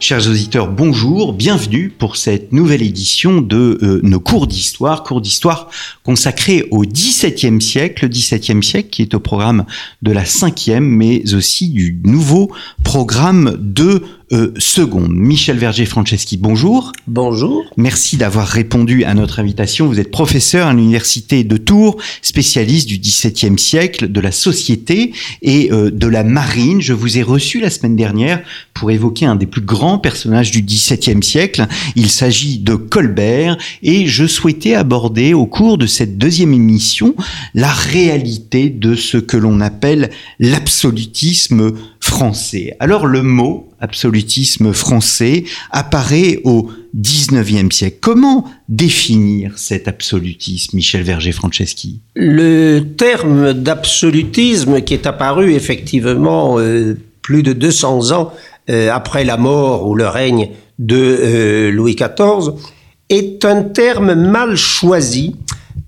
Chers auditeurs, bonjour, bienvenue pour cette nouvelle édition de euh, nos cours d'histoire, cours d'histoire consacrés au XVIIe siècle, le XVIIe siècle qui est au programme de la cinquième, mais aussi du nouveau programme de euh, seconde. Michel Verger-Franceschi, bonjour. Bonjour. Merci d'avoir répondu à notre invitation. Vous êtes professeur à l'université de Tours, spécialiste du XVIIe siècle, de la société et euh, de la marine. Je vous ai reçu la semaine dernière pour évoquer un des plus grands personnages du XVIIe siècle. Il s'agit de Colbert et je souhaitais aborder au cours de cette deuxième émission la réalité de ce que l'on appelle l'absolutisme français. Alors le mot absolutisme français apparaît au XIXe siècle. Comment définir cet absolutisme, Michel Verger-Franceschi? Le terme d'absolutisme qui est apparu effectivement euh, plus de 200 ans euh, après la mort ou le règne de euh, Louis XIV est un terme mal choisi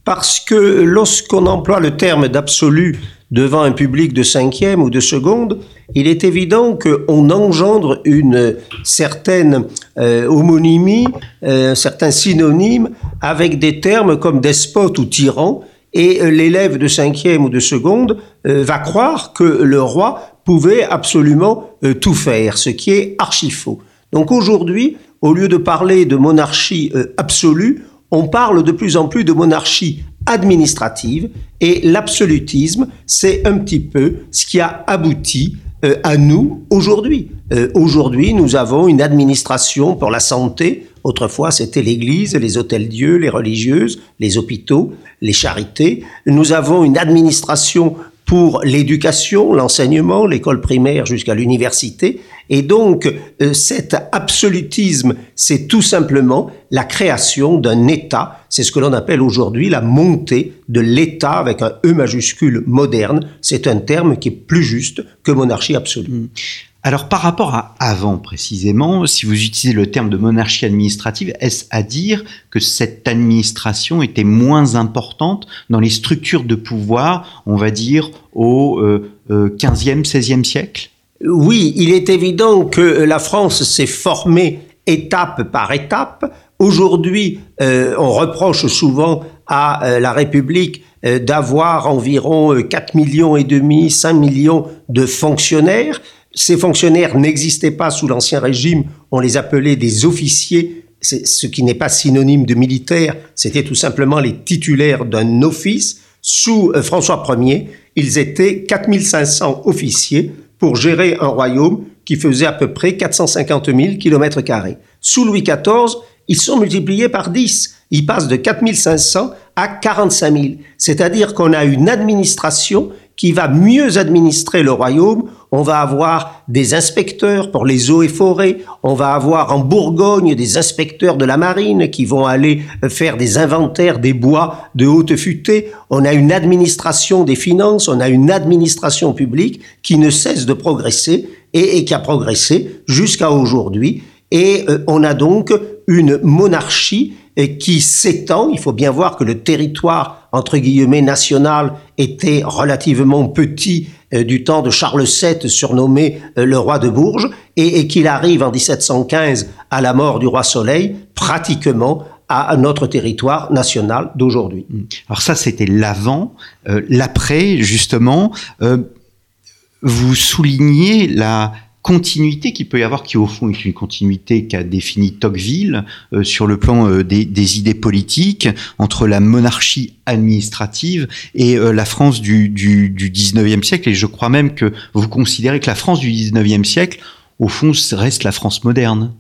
parce que lorsqu'on emploie le terme d'absolu devant un public de cinquième ou de seconde, il est évident qu'on engendre une certaine euh, homonymie, euh, un certain synonyme avec des termes comme despote ou tyran, et euh, l'élève de cinquième ou de seconde va croire que le roi pouvait absolument tout faire, ce qui est archi faux. Donc aujourd'hui, au lieu de parler de monarchie absolue, on parle de plus en plus de monarchie administrative et l'absolutisme, c'est un petit peu ce qui a abouti euh, à nous aujourd'hui. Euh, aujourd'hui, nous avons une administration pour la santé. Autrefois, c'était l'Église, les hôtels-dieux, les religieuses, les hôpitaux, les charités. Nous avons une administration pour l'éducation, l'enseignement, l'école primaire jusqu'à l'université. Et donc, euh, cet absolutisme, c'est tout simplement la création d'un État. C'est ce que l'on appelle aujourd'hui la montée de l'État avec un E majuscule moderne. C'est un terme qui est plus juste que monarchie absolue. Mmh. Alors par rapport à avant précisément, si vous utilisez le terme de monarchie administrative, est-ce à dire que cette administration était moins importante dans les structures de pouvoir, on va dire, au euh, 15e, 16e siècle? Oui, il est évident que la France s'est formée étape par étape. Aujourd'hui, euh, on reproche souvent à euh, la République euh, d'avoir environ 4 millions et demi, 5 millions de fonctionnaires. Ces fonctionnaires n'existaient pas sous l'Ancien Régime, on les appelait des officiers, ce qui n'est pas synonyme de militaire, c'était tout simplement les titulaires d'un office. Sous euh, François Ier, ils étaient 4500 officiers pour gérer un royaume qui faisait à peu près 450 000 km. Sous Louis XIV, ils sont multipliés par 10. Ils passent de 4500 à 45 000. C'est-à-dire qu'on a une administration qui va mieux administrer le royaume. On va avoir des inspecteurs pour les eaux et forêts. On va avoir en Bourgogne des inspecteurs de la marine qui vont aller faire des inventaires des bois de haute futée. On a une administration des finances. On a une administration publique qui ne cesse de progresser et, qui a progressé jusqu'à aujourd'hui. Et euh, on a donc une monarchie qui s'étend. Il faut bien voir que le territoire, entre guillemets, national était relativement petit euh, du temps de Charles VII, surnommé euh, le roi de Bourges, et, qu'il arrive en 1715 à la mort du roi Soleil, pratiquement à notre territoire national d'aujourd'hui. Mmh. Alors ça, c'était l'avant. Euh, l'après, justement, vous soulignez la continuité qu'il peut y avoir, qui au fond est une continuité qu'a défini Tocqueville euh, sur le plan euh, des, idées politiques entre la monarchie administrative et euh, la France du, du, du 19e siècle. Et je crois même que vous considérez que la France du 19e siècle, au fond, reste la France moderne.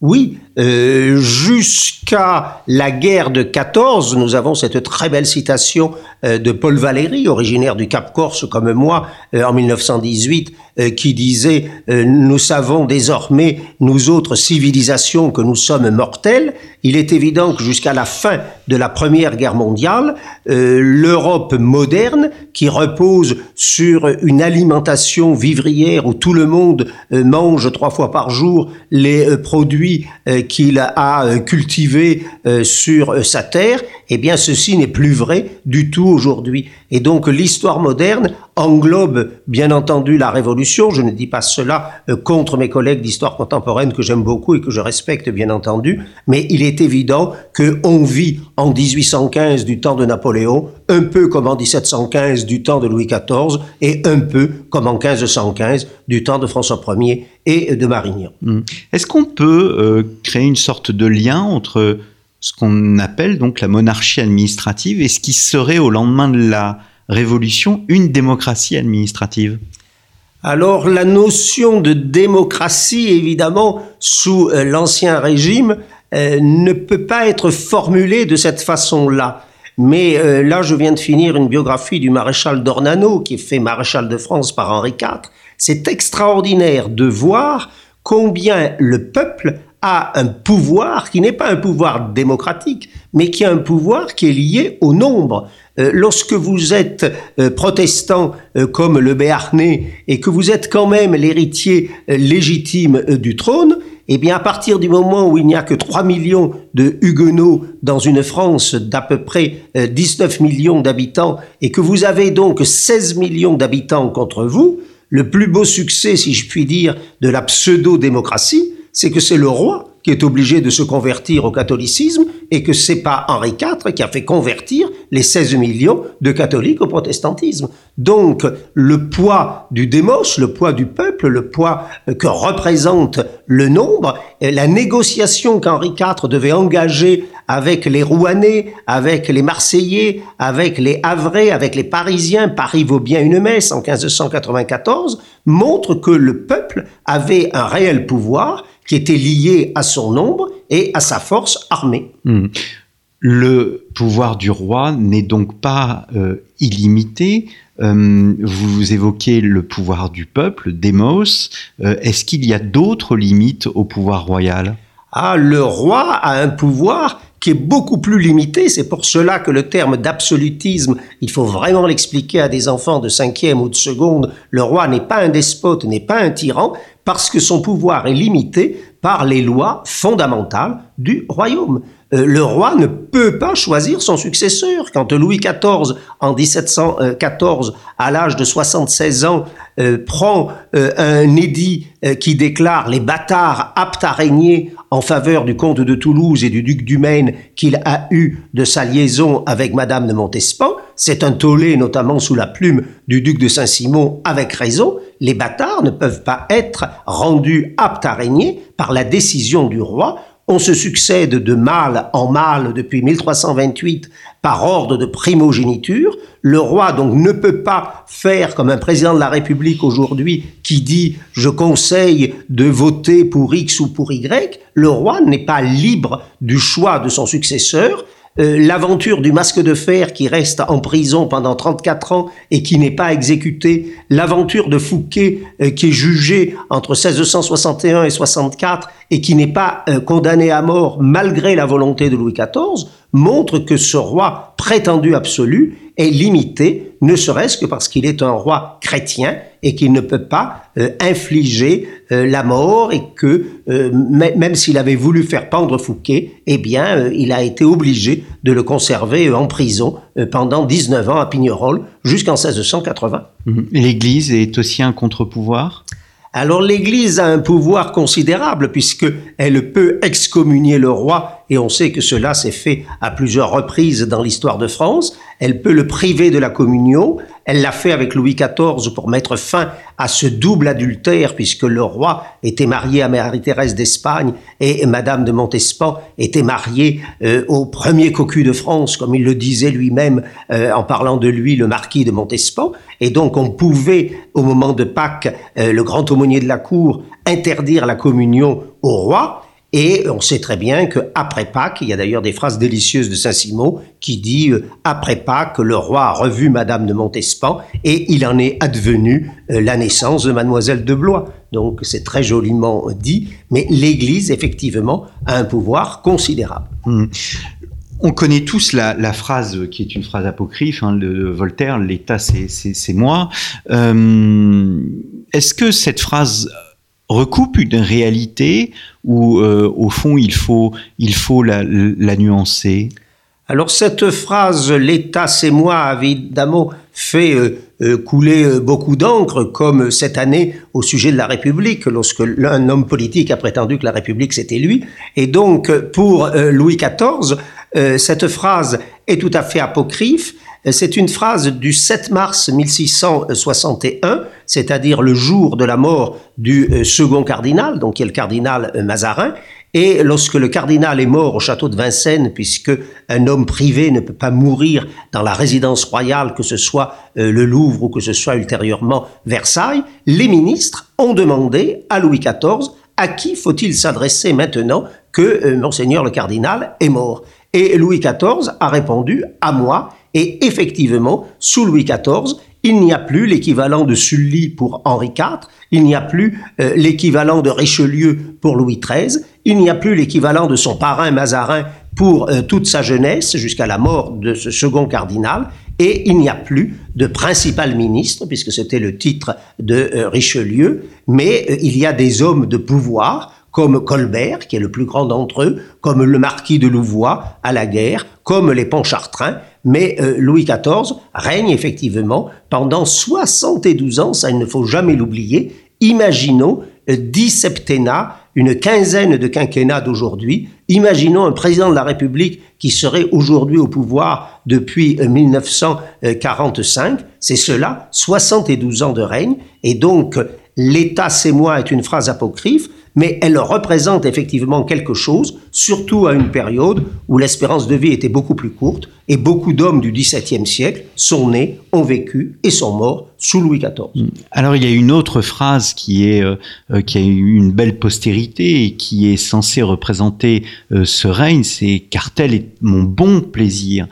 Oui, euh, jusqu'à la guerre de 14, nous avons cette très belle citation euh, de Paul Valéry, originaire du Cap Corse comme moi, euh, en 1918, qui disait Nous savons désormais, nous autres civilisations, que nous sommes mortels. Il est évident que jusqu'à la fin de la Première Guerre mondiale, l'Europe moderne, qui repose sur une alimentation vivrière où tout le monde mange trois fois par jour les produits qu'il a euh, cultivé euh, sur euh, sa terre, eh bien ceci n'est plus vrai du tout aujourd'hui. Et donc l'histoire moderne englobe bien entendu la Révolution. Je ne dis pas cela contre mes collègues d'histoire contemporaine que j'aime beaucoup et que je respecte bien entendu, mais il est évident que on vit en 1815 du temps de Napoléon, un peu comme en 1715 du temps de Louis XIV et un peu comme en 1515 du temps de François Ier et de Marignan. Hmm. Est-ce qu'on peut créer une sorte de lien entre ce qu'on appelle donc la monarchie administrative et ce qui serait au lendemain de la Révolution une démocratie administrative? Alors la notion de démocratie, évidemment, sous euh, l'Ancien Régime, euh, ne peut pas être formulée de cette façon-là. Mais euh, là, je viens de finir une biographie du maréchal d'Ornano, qui est fait maréchal de France par Henri IV. C'est extraordinaire de voir combien le peuple a un pouvoir qui n'est pas un pouvoir démocratique, mais qui a un pouvoir qui est lié au nombre. Euh, lorsque vous êtes euh, protestant euh, comme le Béarnais et que vous êtes quand même l'héritier légitime du trône, eh bien, à partir du moment où il n'y a que 3 millions de Huguenots dans une France d'à peu près 19 millions d'habitants et que vous avez donc 16 millions d'habitants contre vous, le plus beau succès, si je puis dire, de la pseudo-démocratie, c'est que c'est le roi qui est obligé de se convertir au catholicisme et que c'est pas Henri IV qui a fait convertir les 16 millions de catholiques au protestantisme. Donc, le poids du démos, le poids du peuple, le poids que représente le nombre, la négociation qu'Henri IV devait engager avec les Rouennais, avec les Marseillais, avec les Havrais, avec les Parisiens, Paris vaut bien une messe en 1594, montre que le peuple avait un réel pouvoir qui était lié à son nombre et à sa force armée. Hmm. Le pouvoir du roi n'est donc pas euh, illimité. Euh, vous évoquez le pouvoir du peuple, démos. Euh, est-ce qu'il y a d'autres limites au pouvoir royal? Ah, le roi a un pouvoir qui est beaucoup plus limité. C'est pour cela que le terme d'absolutisme, il faut vraiment l'expliquer à des enfants de cinquième ou de seconde. Le roi n'est pas un despote, n'est pas un tyran, parce que son pouvoir est limité par les lois fondamentales du royaume. Euh, le roi ne peut pas choisir son successeur. Quand Louis XIV, en 1714, à l'âge de 76 ans, euh, prend euh, un édit qui déclare les bâtards aptes à régner en faveur du comte de Toulouse et du duc du Maine qu'il a eu de sa liaison avec Madame de Montespan, c'est un tollé notamment sous la plume du duc de Saint-Simon avec raison, les bâtards ne peuvent pas être rendus aptes à régner par la décision du roi. On se succède de mâle en mâle depuis 1328 par ordre de primogéniture. Le roi donc ne peut pas faire comme un président de la République aujourd'hui qui dit je conseille de voter pour X ou pour Y. Le roi n'est pas libre du choix de son successeur. Euh, l'aventure du masque de fer qui reste en prison pendant 34 ans et qui n'est pas exécuté, l'aventure de Fouquet euh, qui est jugé entre 1661 et 64 et qui n'est pas euh, condamné à mort malgré la volonté de Louis XIV, montre que ce roi prétendu absolu est limité, ne serait-ce que parce qu'il est un roi chrétien et qu'il ne peut pas euh, infliger euh, la mort et que euh, même s'il avait voulu faire pendre Fouquet, eh bien, il a été obligé de le conserver en prison pendant 19 ans à Pignerol jusqu'en 1680. Mhm. L'Église est aussi un contre-pouvoir? Alors l'Église a un pouvoir considérable puisque elle peut excommunier le roi et on sait que cela s'est fait à plusieurs reprises dans l'histoire de France. Elle peut le priver de la communion. Elle l'a fait avec Louis XIV pour mettre fin à ce double adultère puisque le roi était marié à Marie-Thérèse d'Espagne et Madame de Montespan était mariée euh, au premier cocu de France, comme il le disait lui-même euh, en parlant de lui, le marquis de Montespan. Et donc on pouvait, au moment de Pâques, euh, le grand aumônier de la cour interdire la communion au roi. Et on sait très bien qu'après Pâques, il y a d'ailleurs des phrases délicieuses de Saint-Simon qui dit euh, après Pâques, le roi a revu Madame de Montespan et il en est advenu euh, la naissance de Mademoiselle de Blois. Donc c'est très joliment dit, mais l'Église effectivement a un pouvoir considérable. Mmh. On connaît tous la, phrase qui est une phrase apocryphe hein, de Voltaire, l'État c'est moi. Euh, est-ce que cette phrase recoupe une réalité ou euh, au fond il faut, il faut la, nuancer Alors cette phrase l'État c'est moi a évidemment fait euh, couler beaucoup d'encre comme cette année au sujet de la République lorsque l'un homme politique a prétendu que la République c'était lui et donc pour Louis XIV euh, cette phrase est tout à fait apocryphe. Euh, c'est une phrase du 7 mars 1661, c'est-à-dire le jour de la mort du euh, second cardinal, donc qui est le cardinal Mazarin. Et lorsque le cardinal est mort au château de Vincennes, puisque un homme privé ne peut pas mourir dans la résidence royale, que ce soit le Louvre ou que ce soit ultérieurement Versailles, les ministres ont demandé à Louis XIV à qui faut-il s'adresser maintenant que monseigneur le cardinal est mort? Et Louis XIV a répondu à moi. Et effectivement, sous Louis XIV, il n'y a plus l'équivalent de Sully pour Henri IV, il n'y a plus euh, l'équivalent de Richelieu pour Louis XIII, il n'y a plus l'équivalent de son parrain Mazarin pour euh, toute sa jeunesse jusqu'à la mort de ce second cardinal, et il n'y a plus de principal ministre, puisque c'était le titre de euh, Richelieu, mais il y a des hommes de pouvoir comme Colbert, qui est le plus grand d'entre eux, comme le marquis de Louvois à la guerre, comme les Pontchartrain, mais euh, Louis XIV règne effectivement pendant 72 ans, ça il ne faut jamais l'oublier. Imaginons euh, dix septennats, une quinzaine de quinquennats d'aujourd'hui. Imaginons un président de la République qui serait aujourd'hui au pouvoir depuis 1945. Euh, C'est cela, 72 ans de règne. Et donc, l'État, c'est moi est une phrase apocryphe mais elle représente effectivement quelque chose, surtout à une période où l'espérance de vie était beaucoup plus courte et beaucoup d'hommes du XVIIe siècle sont nés, ont vécu et sont morts sous Louis XIV. Mm. Alors il y a une autre phrase qui est euh, euh, qui a eu une belle postérité et qui est censée représenter euh, ce règne, c'est car tel est mon bon plaisir.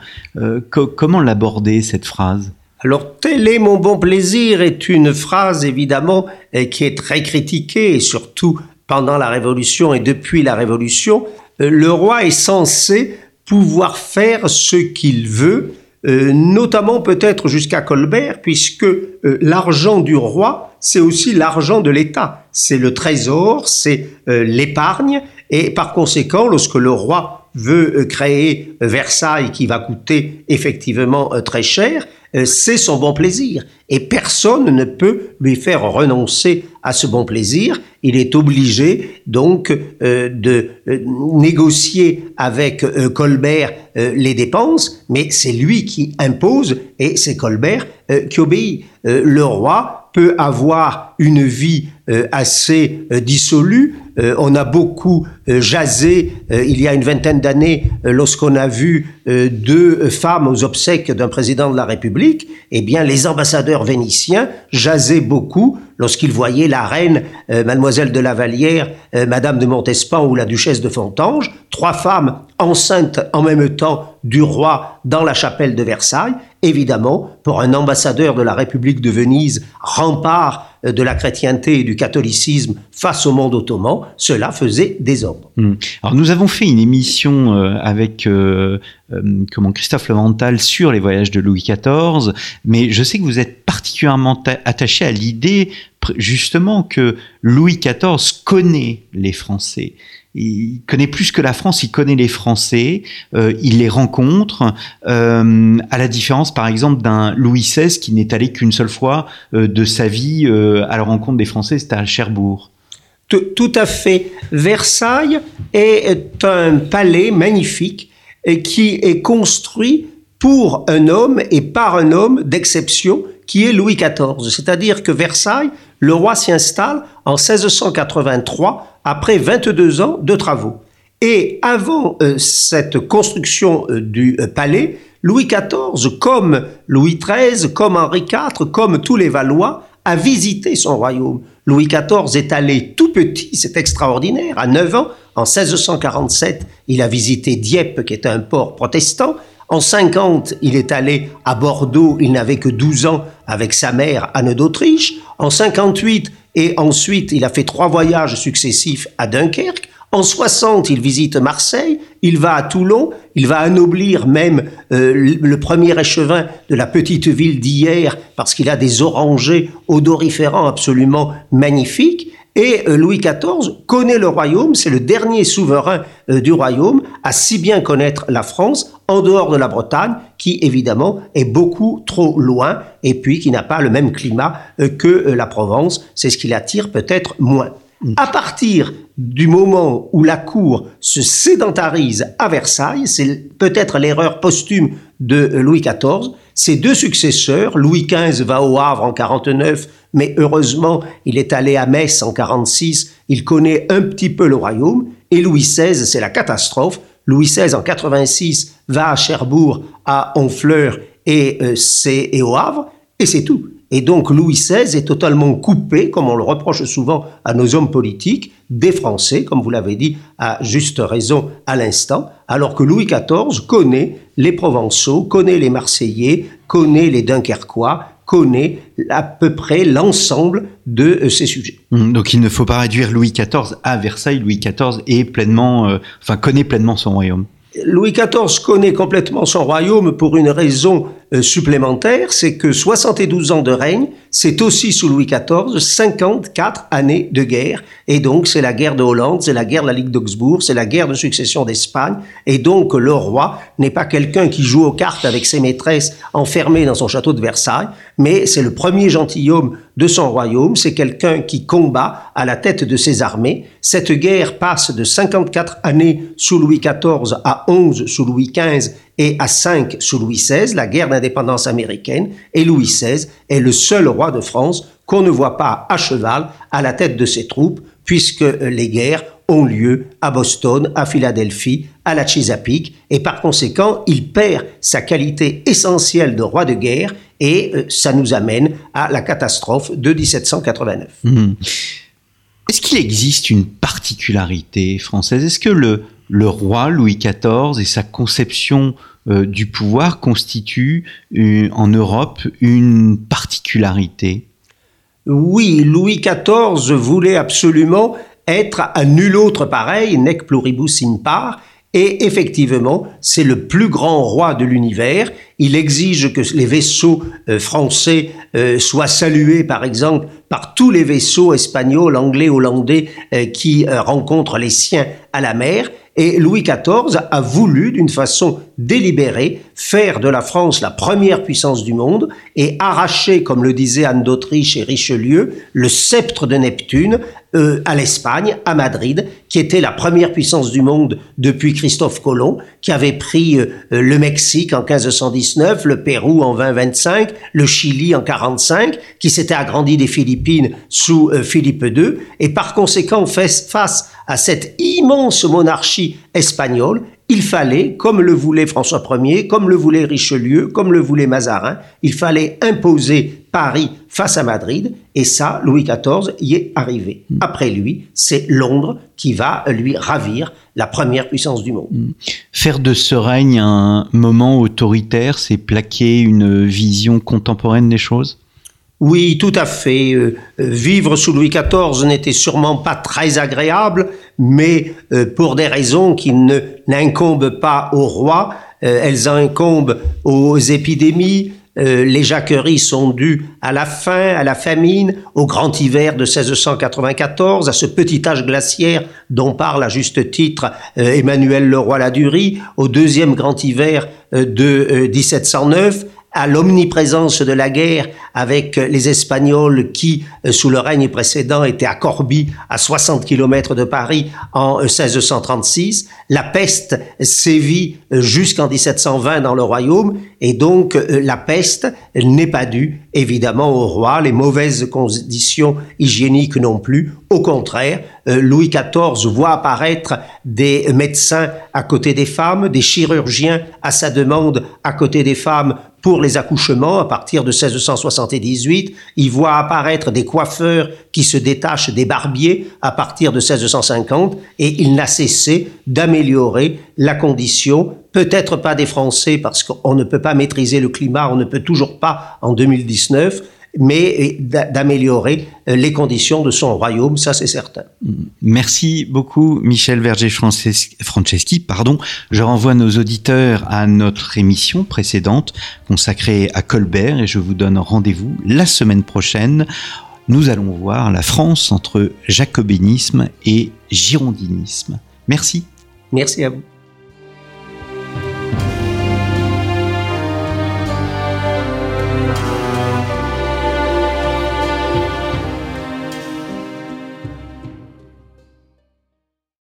comment l'aborder cette phrase? Alors, tel est mon bon plaisir est une phrase évidemment qui est très critiquée et surtout pendant la Révolution et depuis la Révolution, euh, le roi est censé pouvoir faire ce qu'il veut, euh, notamment peut-être jusqu'à Colbert, puisque euh, l'argent du roi, c'est aussi l'argent de l'État. C'est le trésor, c'est l'épargne, et par conséquent, lorsque le roi veut créer Versailles, qui va coûter effectivement très cher, c'est son bon plaisir. Et personne ne peut lui faire renoncer à ce bon plaisir il est obligé donc euh, de euh, négocier avec euh, Colbert les dépenses, mais c'est lui qui impose et c'est Colbert qui obéit. le roi peut avoir une vie assez dissolue. On a beaucoup jasé il y a une vingtaine d'années lorsqu'on a vu deux femmes aux obsèques d'un président de la République. Eh bien, les ambassadeurs vénitiens jasaient beaucoup lorsqu'ils voyaient la reine, mademoiselle de la Vallière, madame de Montespan ou la duchesse de Fontange, trois femmes enceintes en même temps du roi dans la chapelle de Versailles, évidemment, pour un ambassadeur de la République de Venise, rempart euh, de la chrétienté et du catholicisme face au monde ottoman, cela faisait désordre. Hmm. Alors nous avons fait une émission euh, avec euh, comment Christophe Levental sur les voyages de Louis XIV, mais je sais que vous êtes particulièrement attaché à l'idée justement que Louis XIV connaît les Français il connaît plus que la France, il connaît les Français, euh, il les rencontre, euh, à la différence par exemple d'un Louis XVI qui n'est allé qu'une seule fois euh, de sa vie à la rencontre des Français, c'était à Cherbourg. Tout, à fait. Versailles est un palais magnifique qui est construit pour un homme et par un homme d'exception qui est Louis XIV. C'est-à-dire que Versailles, le roi s'y installe en 1683 après 22 ans de travaux. Et avant euh, cette construction euh, du euh, palais, Louis XIV, comme Louis XIII, comme Henri IV, comme tous les Valois, a visité son royaume. Louis XIV est allé tout petit, c'est extraordinaire, à 9 ans, en 1647, il a visité Dieppe, qui est un port protestant. En 50, il est allé à Bordeaux, il n'avait que 12 ans, avec sa mère Anne d'Autriche. En 58, et ensuite, il a fait trois voyages successifs à Dunkerque. En 60, il visite Marseille, il va à Toulon, il va anoblir même euh, le premier échevin de la petite ville d'hier parce qu'il a des orangers odoriférants absolument magnifiques. Et euh, Louis XIV connaît le royaume, c'est le dernier souverain euh, du royaume à si bien connaître la France en dehors de la Bretagne, qui évidemment est beaucoup trop loin et puis qui n'a pas le même climat que la Provence. C'est ce qui l'attire peut-être moins. À partir du moment où la cour se sédentarise à Versailles, c'est peut-être l'erreur posthume de Louis XIV, ses deux successeurs, Louis XV va au Havre en 49, mais heureusement il est allé à Metz en 46, il connaît un petit peu le royaume, et Louis XVI, c'est la catastrophe. Louis XVI en 86 va à Cherbourg, à Honfleur et, euh, et au Havre, et c'est tout. Et donc Louis XVI est totalement coupé, comme on le reproche souvent à nos hommes politiques, des Français, comme vous l'avez dit à juste raison à l'instant, alors que Louis XIV connaît les Provençaux, connaît les Marseillais, connaît les Dunkerquois, connaît à peu près l'ensemble de euh, ces sujets. Hum, donc il ne faut pas réduire Louis XIV à Versailles. Louis XIV est pleinement, euh, enfin connaît pleinement son royaume. Louis XIV connaît complètement son royaume pour une raison supplémentaire, c'est que 72 ans de règne, c'est aussi sous Louis XIV 54 années de guerre. Et donc c'est la guerre de Hollande, c'est la guerre de la Ligue d'Augsbourg, c'est la guerre de succession d'Espagne. Et donc le roi n'est pas quelqu'un qui joue aux cartes avec ses maîtresses enfermées dans son château de Versailles, mais c'est le premier gentilhomme de son royaume, c'est quelqu'un qui combat à la tête de ses armées. Cette guerre passe de 54 années sous Louis XIV à 11 sous Louis XV et à 5 sous Louis XVI, la guerre d'indépendance américaine, et Louis XVI est le seul roi de France qu'on ne voit pas à cheval à la tête de ses troupes, puisque les guerres ont lieu à Boston, à Philadelphie, à la Chesapeake, et par conséquent, il perd sa qualité essentielle de roi de guerre, et euh, ça nous amène à la catastrophe de 1789. Mmh. Est-ce qu'il existe une particularité française? Est-ce que le roi Louis XIV et sa conception euh, du pouvoir constituent euh, en Europe une particularité Oui, Louis XIV voulait absolument être à nul autre pareil, nec pluribus impar, et effectivement, c'est le plus grand roi de l'univers. Il exige que les vaisseaux euh, français soient salués, par exemple, par tous les vaisseaux espagnols, anglais, hollandais qui rencontrent les siens à la mer. Et Louis XIV a voulu, d'une façon délibérée, faire de la France la première puissance du monde et arracher, comme le disait Anne d'Autriche et Richelieu, le sceptre de Neptune euh, à l'Espagne, à Madrid, qui était la première puissance du monde depuis Christophe Colomb, qui avait pris euh, le Mexique en 1519, le Pérou en 2025, le Chili en 45, qui s'était agrandi des Philippines sous euh, Philippe II, et par conséquent face à cette immense monarchie espagnole, il fallait, comme le voulait François Ier, comme le voulait Richelieu, comme le voulait Mazarin, il fallait imposer Paris face à Madrid, et ça, Louis XIV y est arrivé. Mm. Après lui, c'est Londres qui va lui ravir la première puissance du monde. Mm. Faire de ce règne un moment autoritaire, c'est plaquer une vision contemporaine des choses? Oui, tout à fait. Euh, vivre sous Louis XIV n'était sûrement pas très agréable, mais euh, pour des raisons qui ne n'incombent pas au roi, euh, elles incombent aux épidémies. les jacqueries sont dues à la faim, à la famine, au grand hiver de 1694, à ce petit âge glaciaire dont parle à juste titre Emmanuel Leroy-Ladurie, au deuxième grand hiver de 1709, à l'omniprésence de la guerre avec les Espagnols qui, euh, sous le règne précédent, étaient à Corbie, à 60 km de Paris, en 1636. Euh, la peste sévit euh, jusqu'en 1720 dans le royaume, et donc la peste n'est pas due, évidemment, au roi, les mauvaises conditions hygiéniques non plus. Au contraire, Louis XIV voit apparaître des médecins à côté des femmes, des chirurgiens à sa demande à côté des femmes pour les accouchements à partir de 1678. Il voit apparaître des coiffeurs qui se détachent des barbiers à partir de 1650 et il n'a cessé d'améliorer la condition, peut-être pas des Français parce qu'on ne peut pas maîtriser le climat, on ne peut toujours pas en 2019, mais d'améliorer euh, les conditions de son royaume, ça c'est certain. Merci beaucoup Michel Verger-Franceschi. Pardon. Je renvoie nos auditeurs à notre émission précédente consacrée à Colbert et je vous donne rendez-vous la semaine prochaine. Nous allons voir la France entre jacobinisme et girondinisme. Merci. Merci à vous.